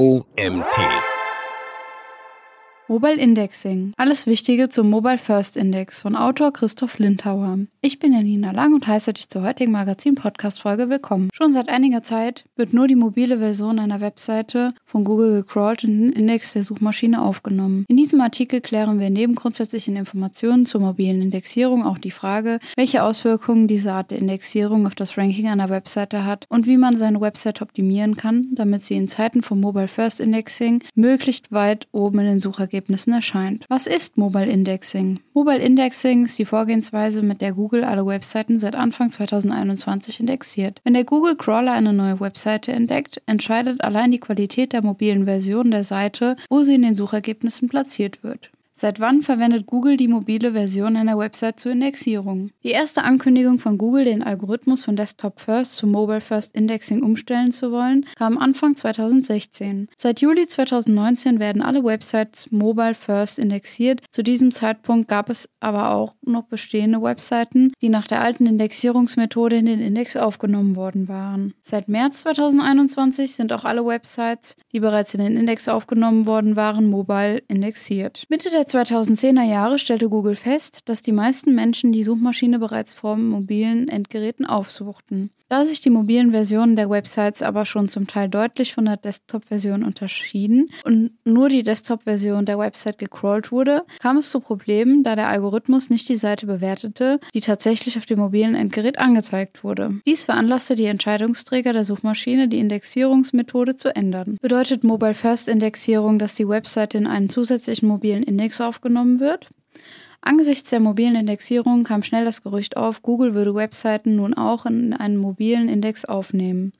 OMT. Mobile Indexing. Alles Wichtige zum Mobile First Index von Autor Christoph Lindhauer. Ich bin Janina Lang und heiße dich zur heutigen Magazin-Podcast-Folge willkommen. Schon seit einiger Zeit wird nur die mobile Version einer Webseite von Google gecrawlt und in den Index der Suchmaschine aufgenommen. In diesem Artikel klären wir neben grundsätzlichen Informationen zur mobilen Indexierung auch die Frage, welche Auswirkungen diese Art der Indexierung auf das Ranking einer Webseite hat und wie man seine Website optimieren kann, damit sie in Zeiten von Mobile First Indexing möglichst weit oben in den Suchergebnissen Suchergebnissen erscheint. Was ist Mobile Indexing? Mobile Indexing ist die Vorgehensweise, mit der Google alle Webseiten seit Anfang 2021 indexiert. Wenn der Google Crawler eine neue Webseite entdeckt, entscheidet allein die Qualität der mobilen Version der Seite, wo sie in den Suchergebnissen platziert wird. Seit wann verwendet Google die mobile Version einer Website zur Indexierung? Die erste Ankündigung von Google, den Algorithmus von Desktop First zu Mobile First Indexing umstellen zu wollen, kam Anfang 2016. Seit Juli 2019 werden alle Websites Mobile First indexiert. Zu diesem Zeitpunkt gab es aber auch noch bestehende Webseiten, die nach der alten Indexierungsmethode in den Index aufgenommen worden waren. Seit März 2021 sind auch alle Websites, die bereits in den Index aufgenommen worden waren, mobile indexiert. Mitte der der 2010er Jahre stellte Google fest, dass die meisten Menschen die Suchmaschine bereits vor mobilen Endgeräten aufsuchten. Da sich die mobilen Versionen der Websites aber schon zum Teil deutlich von der Desktop-Version unterschieden und nur die Desktop-Version der Website gecrawlt wurde, kam es zu Problemen, da der Algorithmus nicht die Seite bewertete, die tatsächlich auf dem mobilen Endgerät angezeigt wurde. Dies veranlasste die Entscheidungsträger der Suchmaschine, die Indexierungsmethode zu ändern. Bedeutet Mobile First Indexierung, dass die Website in einen zusätzlichen mobilen Index aufgenommen wird? Angesichts der mobilen Indexierung kam schnell das Gerücht auf, Google würde Webseiten nun auch in einen mobilen Index aufnehmen.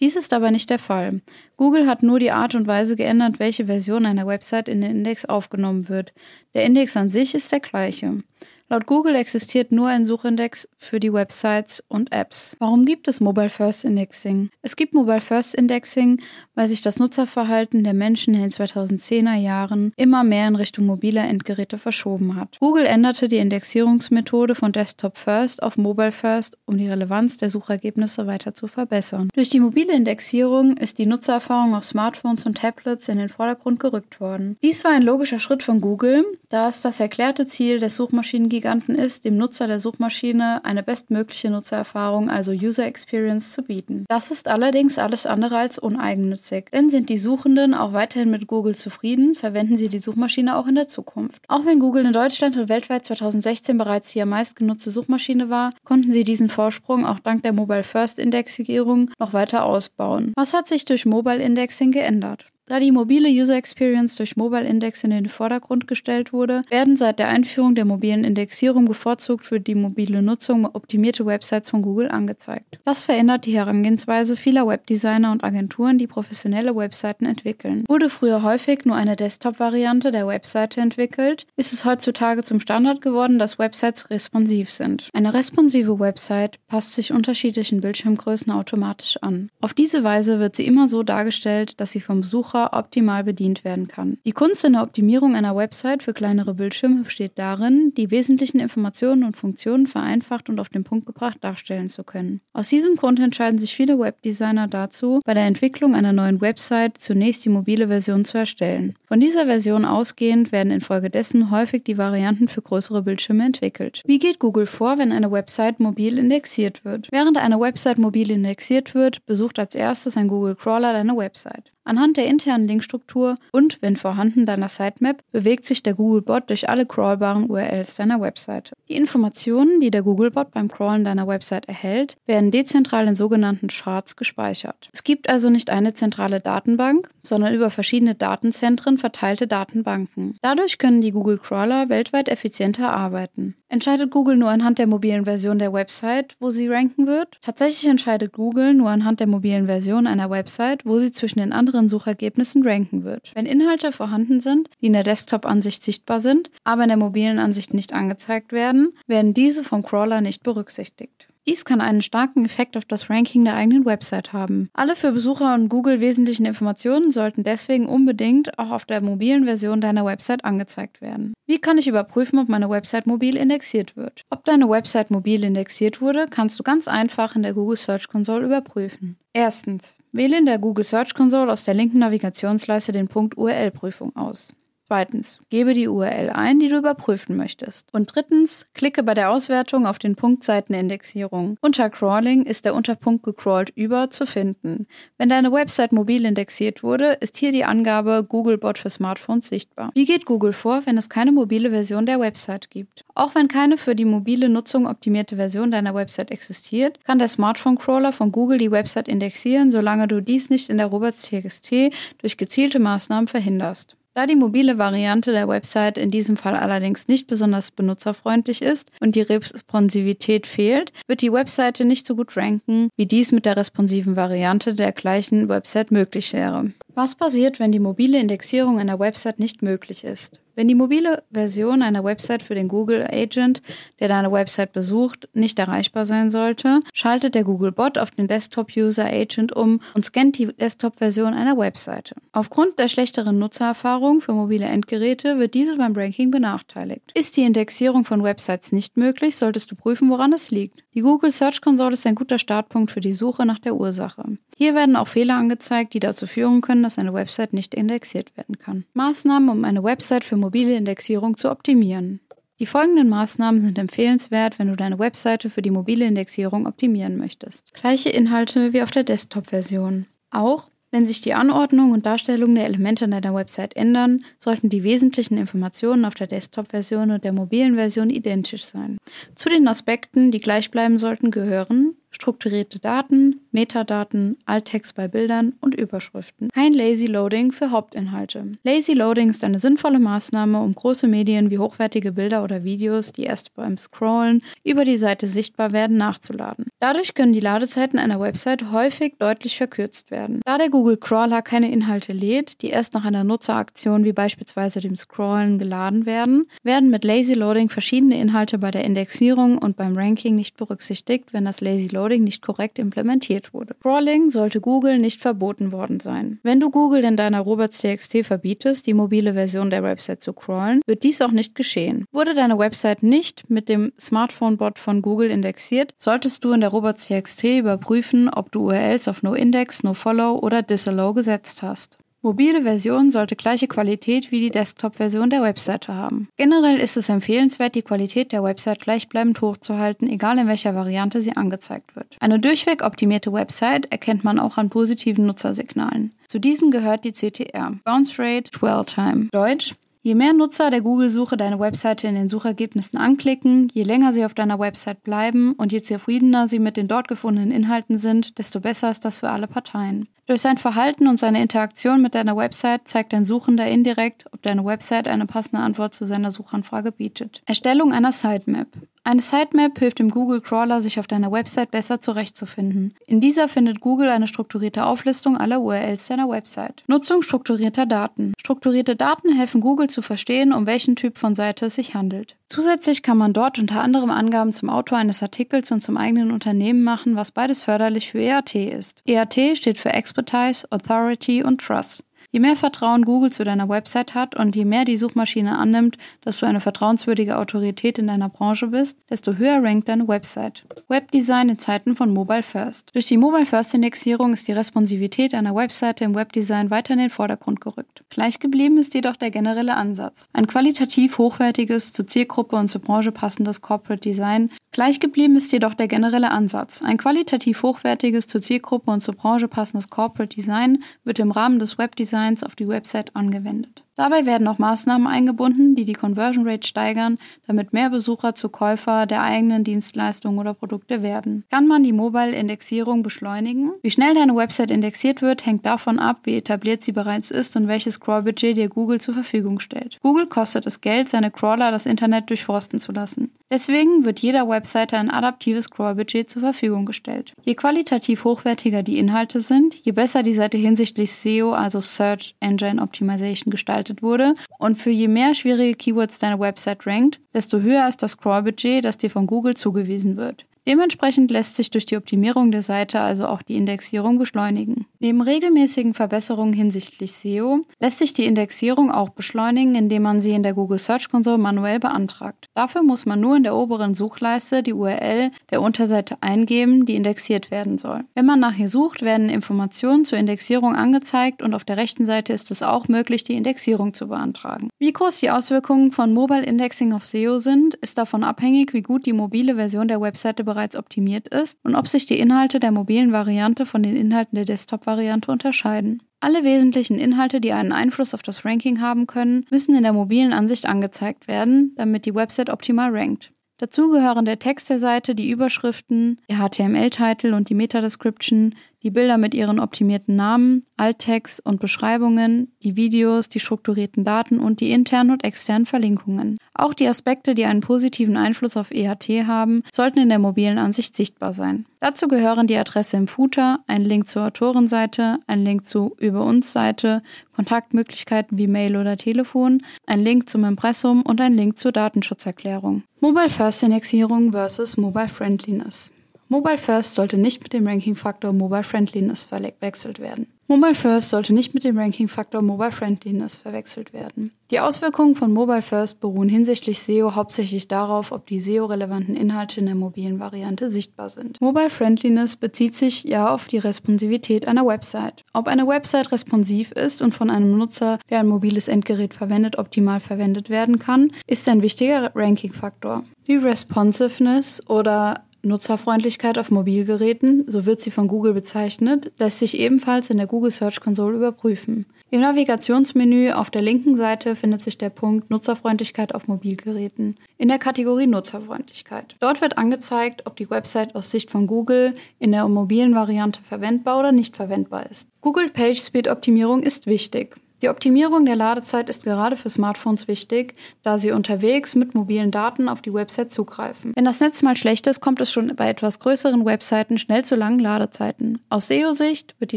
Dies ist aber nicht der Fall. Google hat nur die Art und Weise geändert, welche Version einer Website in den Index aufgenommen wird. Der Index an sich ist der gleiche. Laut Google existiert nur ein Suchindex für die Websites und Apps. Warum gibt es Mobile First Indexing? Es gibt Mobile First Indexing, weil sich das Nutzerverhalten der Menschen in den 2010er Jahren immer mehr in Richtung mobiler Endgeräte verschoben hat. Google änderte die Indexierungsmethode von Desktop First auf Mobile First, um die Relevanz der Suchergebnisse weiter zu verbessern. Durch die mobile Indexierung ist die Nutzererfahrung auf Smartphones und Tablets in den Vordergrund gerückt worden. Dies war ein logischer Schritt von Google, da es das erklärte Ziel des Suchmaschinen Giganten ist, dem Nutzer der Suchmaschine eine bestmögliche Nutzererfahrung, also User Experience, zu bieten. Das ist allerdings alles andere als uneigennützig, denn sind die Suchenden auch weiterhin mit Google zufrieden, verwenden sie die Suchmaschine auch in der Zukunft. Auch wenn Google in Deutschland und weltweit 2016 bereits die am meisten genutzte Suchmaschine war, konnten sie diesen Vorsprung auch dank der Mobile First Indexierung noch weiter ausbauen. Was hat sich durch Mobile Indexing geändert? Da die mobile User Experience durch Mobile Index in den Vordergrund gestellt wurde, werden seit der Einführung der mobilen Indexierung bevorzugt für die mobile Nutzung optimierte Websites von Google angezeigt. Das verändert die Herangehensweise vieler Webdesigner und Agenturen, die professionelle Webseiten entwickeln. Wurde früher häufig nur eine Desktop-Variante der Webseite entwickelt, ist es heutzutage zum Standard geworden, dass Websites responsiv sind. Eine responsive Website passt sich unterschiedlichen Bildschirmgrößen automatisch an. Auf diese Weise wird sie immer so dargestellt, dass sie vom Besucher Besucher optimal bedient werden kann. Die Kunst in der Optimierung einer Website für kleinere Bildschirme besteht darin, die wesentlichen Informationen und Funktionen vereinfacht und auf den Punkt gebracht darstellen zu können. Aus diesem Grund entscheiden sich viele Webdesigner dazu, bei der Entwicklung einer neuen Website zunächst die mobile Version zu erstellen. Von dieser Version ausgehend werden infolgedessen häufig die Varianten für größere Bildschirme entwickelt. Wie geht Google vor, wenn eine Website mobil indexiert wird? Während eine Website mobil indexiert wird, besucht als erstes ein Google Crawler deine Website. Anhand der internen Linkstruktur und, wenn vorhanden, deiner Sitemap bewegt sich der Googlebot durch alle crawlbaren URLs deiner Webseite. Die Informationen, die der Googlebot beim Crawlen deiner Website erhält, werden dezentral in sogenannten Charts gespeichert. Es gibt also nicht eine zentrale Datenbank, sondern über verschiedene Datenzentren verteilte Datenbanken. Dadurch können die Google Crawler weltweit effizienter arbeiten. Entscheidet Google nur anhand der mobilen Version der Website, wo sie ranken wird? Tatsächlich entscheidet Google nur anhand der mobilen Version einer Website, wo sie zwischen den anderen Suchergebnissen ranken wird. Wenn Inhalte vorhanden sind, die in der Desktop-Ansicht sichtbar sind, aber in der mobilen Ansicht nicht angezeigt werden, werden diese vom Crawler nicht berücksichtigt. Dies kann einen starken Effekt auf das Ranking der eigenen Website haben. Alle für Besucher und Google wesentlichen Informationen sollten deswegen unbedingt auch auf der mobilen Version deiner Website angezeigt werden. Wie kann ich überprüfen, ob meine Website mobil indexiert wird? Ob deine Website mobil indexiert wurde, kannst du ganz einfach in der Google Search Console überprüfen. Erstens, wähle in der Google Search Console aus der linken Navigationsleiste den Punkt URL-Prüfung aus. Zweitens, gebe die URL ein, die du überprüfen möchtest. Und drittens, klicke bei der Auswertung auf den Punkt Seitenindexierung. Unter Crawling ist der Unterpunkt gecrawlt über zu finden. Wenn deine Website mobil indexiert wurde, ist hier die Angabe Googlebot für Smartphones sichtbar. Wie geht Google vor, wenn es keine mobile Version der Website gibt? Auch wenn keine für die mobile Nutzung optimierte Version deiner Website existiert, kann der Smartphone-Crawler von Google die Website indexieren, solange du dies nicht in der Robots.txt durch gezielte Maßnahmen verhinderst. Da die mobile Variante der Website in diesem Fall allerdings nicht besonders benutzerfreundlich ist und die Responsivität fehlt, wird die Webseite nicht so gut ranken, wie dies mit der responsiven Variante der gleichen Website möglich wäre. Was passiert, wenn die mobile Indexierung einer Website nicht möglich ist? Wenn die mobile Version einer Website für den Google Agent, der deine Website besucht, nicht erreichbar sein sollte, schaltet der Google Bot auf den Desktop User Agent um und scannt die Desktop-Version einer Webseite. Aufgrund der schlechteren Nutzererfahrung für mobile Endgeräte wird diese beim Ranking benachteiligt. Ist die Indexierung von Websites nicht möglich, solltest du prüfen, woran es liegt. Die Google Search Console ist ein guter Startpunkt für die Suche nach der Ursache. Hier werden auch Fehler angezeigt, die dazu führen können, dass eine Website nicht indexiert werden kann. Maßnahmen, um eine Website für mobile Indexierung zu optimieren. Die folgenden Maßnahmen sind empfehlenswert, wenn du deine Webseite für die mobile Indexierung optimieren möchtest. Gleiche Inhalte wie auf der Desktop-Version. Auch wenn sich die Anordnung und Darstellung der Elemente in deiner Website ändern, sollten die wesentlichen Informationen auf der Desktop-Version und der mobilen Version identisch sein. Zu den Aspekten, die gleich bleiben sollten, gehören strukturierte Daten, Metadaten, Alttext bei Bildern und Überschriften. Kein Lazy Loading für Hauptinhalte. Lazy Loading ist eine sinnvolle Maßnahme, um große Medien wie hochwertige Bilder oder Videos, die erst beim Scrollen über die Seite sichtbar werden, nachzuladen. Dadurch können die Ladezeiten einer Website häufig deutlich verkürzt werden. Da der Google Crawler keine Inhalte lädt, die erst nach einer Nutzeraktion wie beispielsweise dem Scrollen geladen werden, werden mit Lazy Loading verschiedene Inhalte bei der Indexierung und beim Ranking nicht berücksichtigt, wenn das Lazy Loading nicht korrekt implementiert wurde. Crawling sollte Google nicht verboten worden sein. Wenn du Google in deiner robots.txt verbietest, die mobile Version der Website zu crawlen, wird dies auch nicht geschehen. Wurde deine Website nicht mit dem Smartphone-Bot von Google indexiert, solltest du in der robots.txt überprüfen, ob du URLs auf NoIndex, NoFollow oder Disallow gesetzt hast. Mobile Version sollte gleiche Qualität wie die Desktop-Version der Webseite haben. Generell ist es empfehlenswert, die Qualität der Website gleichbleibend hochzuhalten, egal in welcher Variante sie angezeigt wird. Eine durchweg optimierte Website erkennt man auch an positiven Nutzersignalen. Zu diesen gehört die CTR, Bounce Rate, Dwell Time. Deutsch, Je mehr Nutzer der Google-Suche deine Webseite in den Suchergebnissen anklicken, je länger sie auf deiner Website bleiben und je zufriedener sie mit den dort gefundenen Inhalten sind, desto besser ist das für alle Parteien. Durch sein Verhalten und seine Interaktion mit deiner Website zeigt dein Suchender indirekt, ob deine Website eine passende Antwort zu seiner Suchanfrage bietet. Erstellung einer Sitemap. Eine Sitemap hilft dem Google Crawler, sich auf deiner Website besser zurechtzufinden. In dieser findet Google eine strukturierte Auflistung aller URLs deiner Website. Nutzung strukturierter Daten. Strukturierte Daten helfen Google zu verstehen, um welchen Typ von Seite es sich handelt. Zusätzlich kann man dort unter anderem Angaben zum Autor eines Artikels und zum eigenen Unternehmen machen, was beides förderlich für EAT ist. EAT steht für Expertise, Authority und Trust. Je mehr Vertrauen Google zu deiner Website hat und je mehr die Suchmaschine annimmt, dass du eine vertrauenswürdige Autorität in deiner Branche bist, desto höher rankt deine Website. Webdesign in Zeiten von Mobile First. Durch die Mobile First Indexierung ist die Responsivität einer Webseite im Webdesign weiter in den Vordergrund gerückt. Gleich geblieben ist jedoch der generelle Ansatz. Ein qualitativ hochwertiges, zur Zielgruppe und zur Branche passendes Corporate Design. Gleich geblieben ist jedoch der generelle Ansatz. Ein qualitativ hochwertiges, zur Zielgruppe und zur Branche passendes Corporate Design wird im Rahmen des Webdesigns Designs auf die Website angewendet. Dabei werden auch Maßnahmen eingebunden, die die Conversion Rate steigern, damit mehr Besucher zu Käufer der eigenen Dienstleistungen oder Produkte werden. Kann man die Mobile-Indexierung beschleunigen? Wie schnell deine Website indexiert wird, hängt davon ab, wie etabliert sie bereits ist und welches Crawl-Budget dir Google zur Verfügung stellt. Google kostet es Geld, seine Crawler das Internet durchforsten zu lassen. Deswegen wird jeder Webseite ein adaptives Crawl-Budget zur Verfügung gestellt. Je qualitativ hochwertiger die Inhalte sind, je besser die Seite hinsichtlich SEO, also Search Engine Optimization, gestaltet gestaltet wurde. Und für je mehr schwierige Keywords deine Website rankt, desto höher ist das Crawl-Budget, das dir von Google zugewiesen wird. Dementsprechend lässt sich durch die Optimierung der Seite also auch die Indexierung beschleunigen. Neben regelmäßigen Verbesserungen hinsichtlich SEO lässt sich die Indexierung auch beschleunigen, indem man sie in der Google Search Console manuell beantragt. Dafür muss man nur in der oberen Suchleiste die URL der Unterseite eingeben, die indexiert werden soll. Wenn man nach ihr sucht, werden Informationen zur Indexierung angezeigt und auf der rechten Seite ist es auch möglich, die Indexierung zu beantragen. Wie groß die Auswirkungen von Mobile Indexing auf SEO sind, ist davon abhängig, wie gut die mobile Version der Webseite bereits optimiert ist und ob sich die Inhalte der mobilen Variante von den Inhalten der Desktop Variante unterscheiden. Alle wesentlichen Inhalte, die einen Einfluss auf das Ranking haben können, müssen in der mobilen Ansicht angezeigt werden, damit die Website optimal rankt. Dazu gehören der Text der Seite, die Überschriften, der HTML-Titel und die Meta-Description, die Bilder mit ihren optimierten Namen, Alttext und Beschreibungen, die Videos, die strukturierten Daten und die internen und externen Verlinkungen. Auch die Aspekte, die einen positiven Einfluss auf EHT haben, sollten in der mobilen Ansicht sichtbar sein. Dazu gehören die Adresse im Footer, ein Link zur Autorenseite, ein Link zu Über uns Seite, Kontaktmöglichkeiten wie Mail oder Telefon, ein Link zum Impressum und ein Link zur Datenschutzerklärung. Mobile First Indexierung versus Mobile Friendliness. Mobile First sollte nicht mit dem Ranking-Faktor Mobile Friendliness verwechselt werden. Mobile First sollte nicht mit dem Ranking-Faktor Mobile Friendliness verwechselt werden. Die Auswirkungen von Mobile First beruhen hinsichtlich SEO hauptsächlich darauf, ob die SEO-relevanten Inhalte in der mobilen Variante sichtbar sind. Mobile Friendliness bezieht sich ja auf die Responsivität einer Website. Ob eine Website responsiv ist und von einem Nutzer, der ein mobiles Endgerät verwendet, optimal verwendet werden kann, ist ein wichtiger Ranking-Faktor. Die Responsiveness oder Nutzerfreundlichkeit auf Mobilgeräten, so wird sie von Google bezeichnet, lässt sich ebenfalls in der Google Search Console überprüfen. Im Navigationsmenü auf der linken Seite findet sich der Punkt Nutzerfreundlichkeit auf Mobilgeräten in der Kategorie Nutzerfreundlichkeit. Dort wird angezeigt, ob die Website aus Sicht von Google in der mobilen Variante verwendbar oder nicht verwendbar ist. Google Page Speed Optimierung ist wichtig. Die Optimierung der Ladezeit ist gerade für Smartphones wichtig, da sie unterwegs mit mobilen Daten auf die Website zugreifen. Wenn das Netz mal schlecht ist, kommt es schon bei etwas größeren Webseiten schnell zu langen Ladezeiten. Aus SEO-Sicht wird die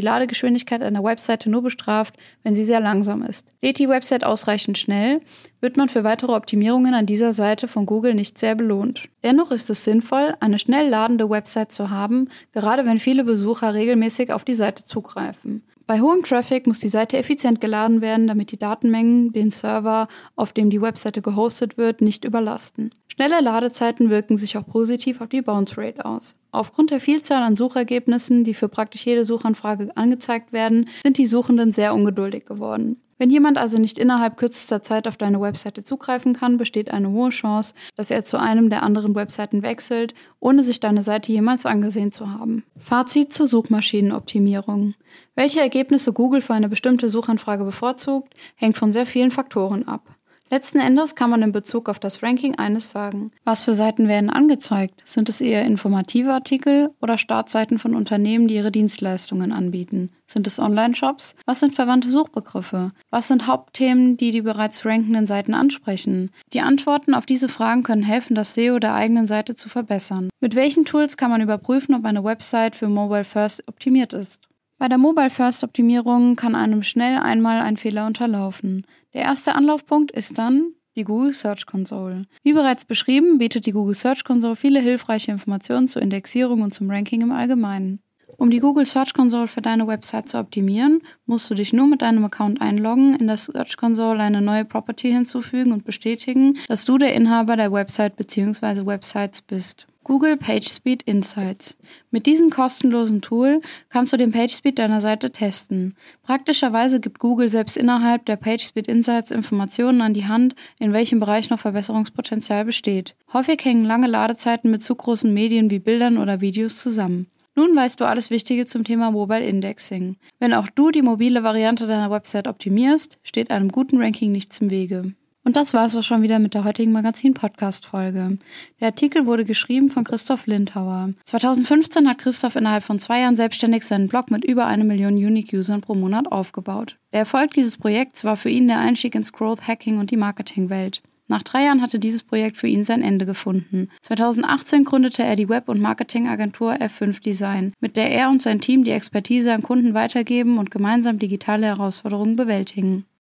Ladegeschwindigkeit einer Webseite nur bestraft, wenn sie sehr langsam ist. Lädt die Website ausreichend schnell, wird man für weitere Optimierungen an dieser Seite von Google nicht sehr belohnt. Dennoch ist es sinnvoll, eine schnell ladende Website zu haben, gerade wenn viele Besucher regelmäßig auf die Seite zugreifen. Bei hohem Traffic muss die Seite effizient geladen werden, damit die Datenmengen den Server, auf dem die Webseite gehostet wird, nicht überlasten. Schnelle Ladezeiten wirken sich auch positiv auf die Bounce Rate aus. Aufgrund der Vielzahl an Suchergebnissen, die für praktisch jede Suchanfrage angezeigt werden, sind die Suchenden sehr ungeduldig geworden. Wenn jemand also nicht innerhalb kürzester Zeit auf deine Webseite zugreifen kann, besteht eine hohe Chance, dass er zu einem der anderen Webseiten wechselt, ohne sich deine Seite jemals angesehen zu haben. Fazit zur Suchmaschinenoptimierung. Welche Ergebnisse Google für eine bestimmte Suchanfrage bevorzugt, hängt von sehr vielen Faktoren ab. Letzten Endes kann man in Bezug auf das Ranking eines sagen. Was für Seiten werden angezeigt? Sind es eher informative Artikel oder Startseiten von Unternehmen, die ihre Dienstleistungen anbieten? Sind es Online-Shops? Was sind verwandte Suchbegriffe? Was sind Hauptthemen, die die bereits rankenden Seiten ansprechen? Die Antworten auf diese Fragen können helfen, das SEO der eigenen Seite zu verbessern. Mit welchen Tools kann man überprüfen, ob eine Website für Mobile First optimiert ist? Bei der Mobile First Optimierung kann einem schnell einmal ein Fehler unterlaufen. Der erste Anlaufpunkt ist dann die Google Search Console. Wie bereits beschrieben, bietet die Google Search Console viele hilfreiche Informationen zur Indexierung und zum Ranking im Allgemeinen. Um die Google Search Console für deine Website zu optimieren, musst du dich nur mit deinem Account einloggen, in der Search Console eine neue Property hinzufügen und bestätigen, dass du der Inhaber der Website bzw. Websites bist. Google PageSpeed Insights. Mit diesem kostenlosen Tool kannst du den PageSpeed deiner Seite testen. Praktischerweise gibt Google selbst innerhalb der PageSpeed Insights Informationen an die Hand, in welchem Bereich noch Verbesserungspotenzial besteht. Häufig hängen lange Ladezeiten mit zu großen Medien wie Bildern oder Videos zusammen. Nun weißt du alles Wichtige zum Thema Mobile Indexing. Wenn auch du die mobile Variante deiner Website optimierst, steht einem guten Ranking nichts im Wege. Und das war es auch schon wieder mit der heutigen Magazin-Podcast-Folge. Der Artikel wurde geschrieben von Christoph Lindhauer. 2015 hat Christoph innerhalb von zwei Jahren selbstständig seinen Blog mit über eine Million Unique-Usern pro Monat aufgebaut. Der Erfolg dieses Projekts war für ihn der Einstieg ins Growth Hacking und die Marketingwelt. Nach drei Jahren hatte dieses Projekt für ihn sein Ende gefunden. 2018 gründete er die Web- und Marketingagentur F5 Design, mit der er und sein Team die Expertise an Kunden weitergeben und gemeinsam digitale Herausforderungen bewältigen.